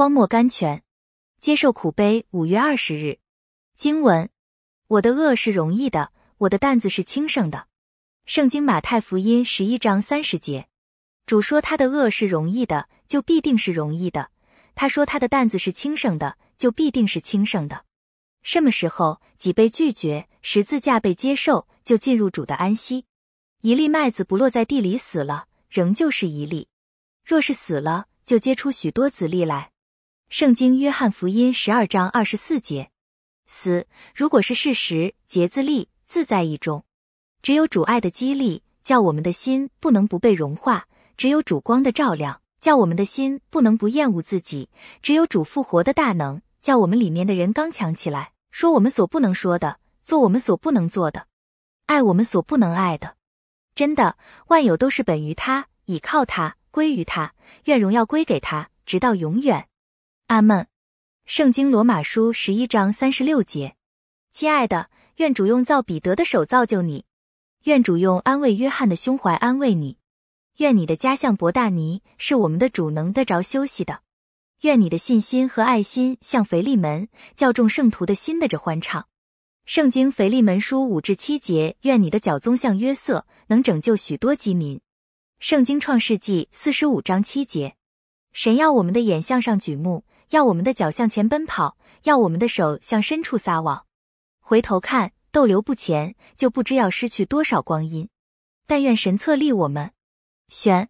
荒漠甘泉，接受苦悲。五月二十日，经文：我的恶是容易的，我的担子是轻省的。圣经马太福音十一章三十节，主说他的恶是容易的，就必定是容易的；他说他的担子是轻省的，就必定是轻省的。什么时候己被拒绝，十字架被接受，就进入主的安息。一粒麦子不落在地里死了，仍旧是一粒；若是死了，就结出许多子粒来。圣经约翰福音十二章二十四节。死如果是事实，结自立自在意中。只有主爱的激励，叫我们的心不能不被融化；只有主光的照亮，叫我们的心不能不厌恶自己；只有主复活的大能，叫我们里面的人刚强起来，说我们所不能说的，做我们所不能做的，爱我们所不能爱的。真的，万有都是本于他，倚靠他，归于他，愿荣耀归给他，直到永远。阿门。圣经罗马书十一章三十六节，亲爱的，愿主用造彼得的手造就你，愿主用安慰约翰的胸怀安慰你，愿你的家像伯大尼，是我们的主能得着休息的。愿你的信心和爱心像腓利门，叫众圣徒的心的着欢畅。圣经腓利门书五至七节，愿你的脚宗像约瑟，能拯救许多饥民。圣经创世纪四十五章七节，神要我们的眼向上举目。要我们的脚向前奔跑，要我们的手向深处撒网。回头看，逗留不前，就不知要失去多少光阴。但愿神策立我们，选